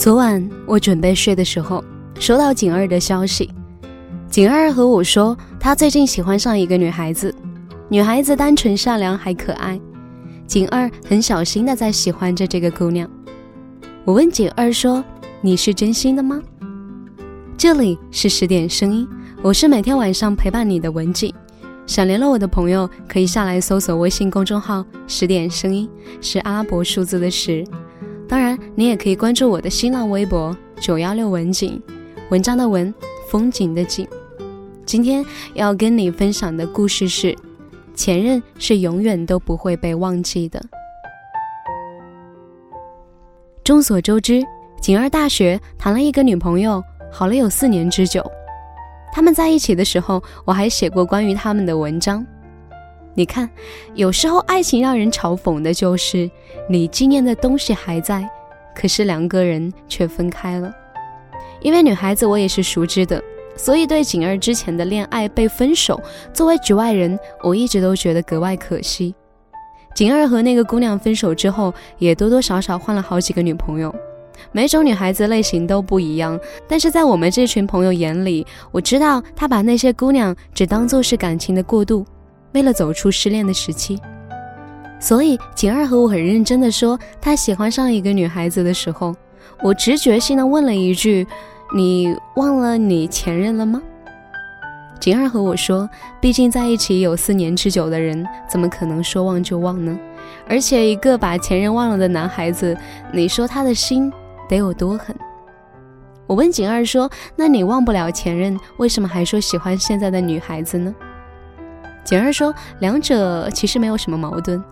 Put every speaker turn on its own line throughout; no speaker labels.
昨晚我准备睡的时候，收到景儿的消息。景儿和我说，她最近喜欢上一个女孩子，女孩子单纯善良还可爱。景儿很小心的在喜欢着这个姑娘。我问景儿说：“你是真心的吗？”这里是十点声音，我是每天晚上陪伴你的文静。想联络我的朋友，可以下来搜索微信公众号“十点声音”，是阿拉伯数字的十。当然，你也可以关注我的新浪微博“九幺六文景”，文章的文，风景的景。今天要跟你分享的故事是：前任是永远都不会被忘记的。众所周知，景儿大学谈了一个女朋友，好了有四年之久。他们在一起的时候，我还写过关于他们的文章。你看，有时候爱情让人嘲讽的就是，你纪念的东西还在，可是两个人却分开了。因为女孩子我也是熟知的，所以对景儿之前的恋爱被分手，作为局外人，我一直都觉得格外可惜。景儿和那个姑娘分手之后，也多多少少换了好几个女朋友，每种女孩子类型都不一样。但是在我们这群朋友眼里，我知道她把那些姑娘只当做是感情的过渡。为了走出失恋的时期，所以景儿和我很认真的说，他喜欢上一个女孩子的时候，我直觉性的问了一句：“你忘了你前任了吗？”景儿和我说：“毕竟在一起有四年之久的人，怎么可能说忘就忘呢？而且一个把前任忘了的男孩子，你说他的心得有多狠？”我问景儿说：“那你忘不了前任，为什么还说喜欢现在的女孩子呢？”景儿说：“两者其实没有什么矛盾。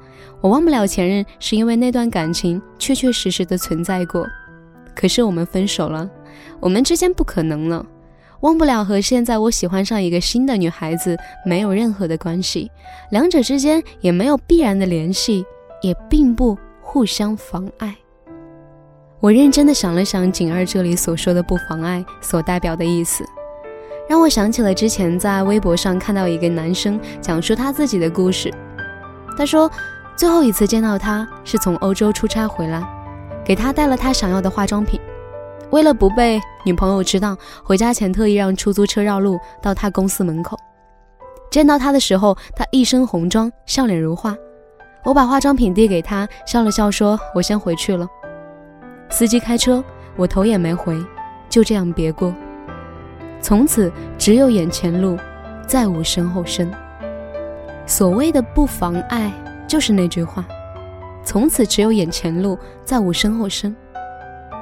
我忘不了前任，是因为那段感情确确实实的存在过。可是我们分手了，我们之间不可能了。忘不了和现在我喜欢上一个新的女孩子没有任何的关系，两者之间也没有必然的联系，也并不互相妨碍。”我认真的想了想，景儿这里所说的“不妨碍”所代表的意思。让我想起了之前在微博上看到一个男生讲述他自己的故事。他说，最后一次见到他是从欧洲出差回来，给他带了他想要的化妆品。为了不被女朋友知道，回家前特意让出租车绕路到他公司门口。见到他的时候，他一身红妆，笑脸如花。我把化妆品递给他，笑了笑说：“我先回去了。”司机开车，我头也没回，就这样别过。从此只有眼前路，再无身后身。所谓的不妨碍，就是那句话：从此只有眼前路，再无身后身。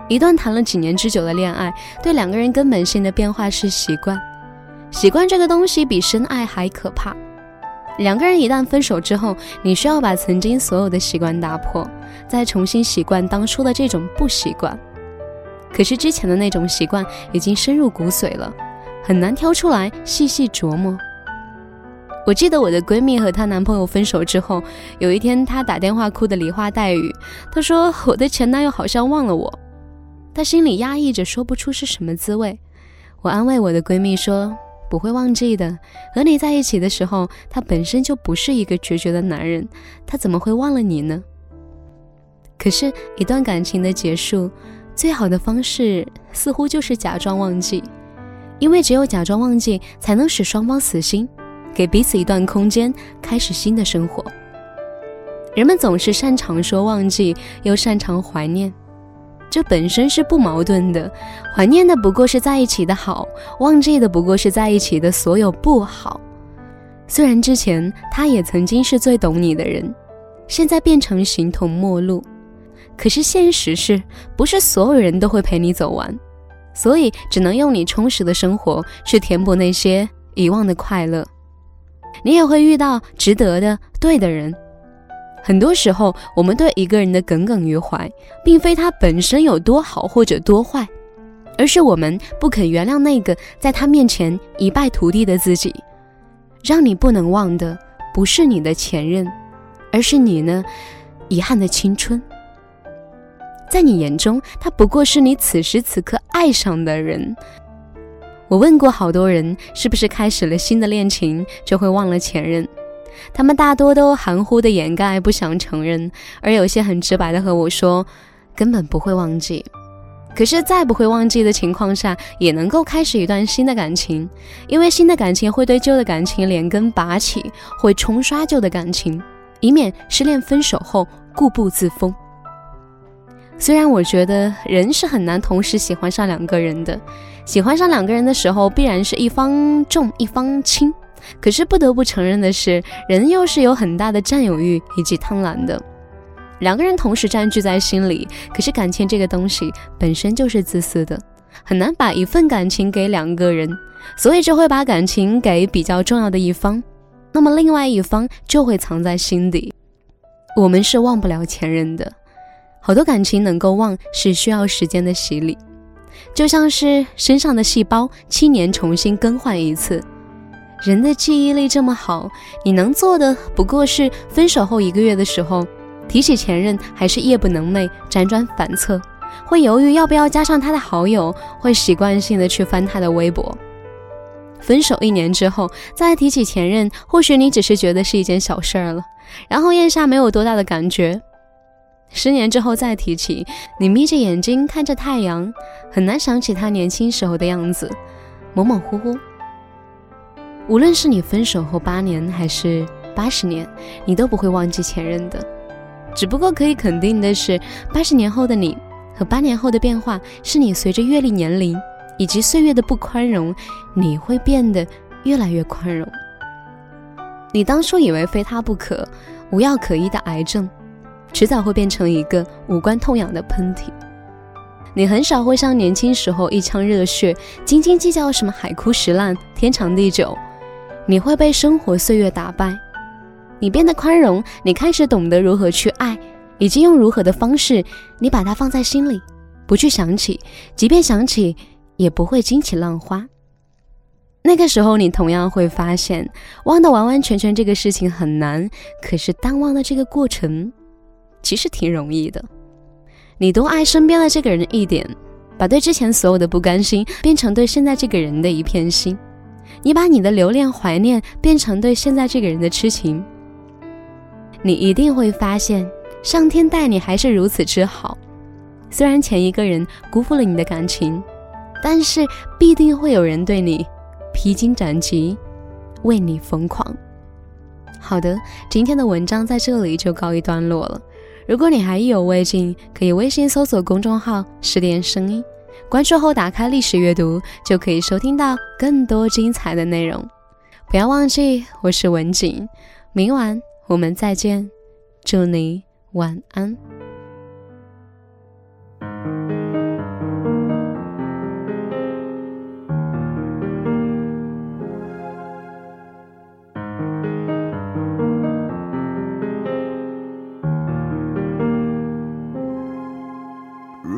一段谈了几年之久的恋爱，对两个人根本性的变化是习惯。习惯这个东西比深爱还可怕。两个人一旦分手之后，你需要把曾经所有的习惯打破，再重新习惯当初的这种不习惯。可是之前的那种习惯已经深入骨髓了。很难挑出来细细琢磨。我记得我的闺蜜和她男朋友分手之后，有一天她打电话哭得梨花带雨。她说：“我的前男友好像忘了我。”她心里压抑着，说不出是什么滋味。我安慰我的闺蜜说：“不会忘记的。和你在一起的时候，他本身就不是一个决绝的男人，他怎么会忘了你呢？”可是，一段感情的结束，最好的方式似乎就是假装忘记。因为只有假装忘记，才能使双方死心，给彼此一段空间，开始新的生活。人们总是擅长说忘记，又擅长怀念，这本身是不矛盾的。怀念的不过是在一起的好，忘记的不过是在一起的所有不好。虽然之前他也曾经是最懂你的人，现在变成形同陌路，可是现实是不是所有人都会陪你走完？所以，只能用你充实的生活去填补那些遗忘的快乐。你也会遇到值得的、对的人。很多时候，我们对一个人的耿耿于怀，并非他本身有多好或者多坏，而是我们不肯原谅那个在他面前一败涂地的自己。让你不能忘的，不是你的前任，而是你呢，遗憾的青春。在你眼中，他不过是你此时此刻爱上的人。我问过好多人，是不是开始了新的恋情就会忘了前任？他们大多都含糊的掩盖，不想承认，而有些很直白的和我说，根本不会忘记。可是，在不会忘记的情况下，也能够开始一段新的感情，因为新的感情会对旧的感情连根拔起，会冲刷旧的感情，以免失恋分手后固步自封。虽然我觉得人是很难同时喜欢上两个人的，喜欢上两个人的时候，必然是一方重一方轻。可是不得不承认的是，人又是有很大的占有欲以及贪婪的。两个人同时占据在心里，可是感情这个东西本身就是自私的，很难把一份感情给两个人，所以就会把感情给比较重要的一方，那么另外一方就会藏在心底。我们是忘不了前任的，好多感情能够忘是需要时间的洗礼，就像是身上的细胞七年重新更换一次。人的记忆力这么好，你能做的不过是分手后一个月的时候。提起前任，还是夜不能寐，辗转反侧，会犹豫要不要加上他的好友，会习惯性的去翻他的微博。分手一年之后，再提起前任，或许你只是觉得是一件小事儿了，然后咽下没有多大的感觉。十年之后再提起，你眯着眼睛看着太阳，很难想起他年轻时候的样子，模模糊糊。无论是你分手后八年，还是八十年，你都不会忘记前任的。只不过可以肯定的是，八十年后的你和八年后的变化，是你随着阅历、年龄以及岁月的不宽容，你会变得越来越宽容。你当初以为非他不可、无药可医的癌症，迟早会变成一个无关痛痒的喷嚏。你很少会像年轻时候一腔热血，斤斤计较什么海枯石烂、天长地久，你会被生活岁月打败。你变得宽容，你开始懂得如何去爱，以及用如何的方式，你把它放在心里，不去想起，即便想起，也不会惊起浪花。那个时候，你同样会发现，忘得完完全全这个事情很难，可是淡忘的这个过程，其实挺容易的。你多爱身边的这个人一点，把对之前所有的不甘心，变成对现在这个人的一片心。你把你的留恋、怀念，变成对现在这个人的痴情。你一定会发现，上天待你还是如此之好。虽然前一个人辜负了你的感情，但是必定会有人对你披荆斩棘，为你疯狂。好的，今天的文章在这里就告一段落了。如果你还意犹未尽，可以微信搜索公众号“十点声音”，关注后打开历史阅读，就可以收听到更多精彩的内容。不要忘记，我是文景，明晚。我们再见，祝你晚安。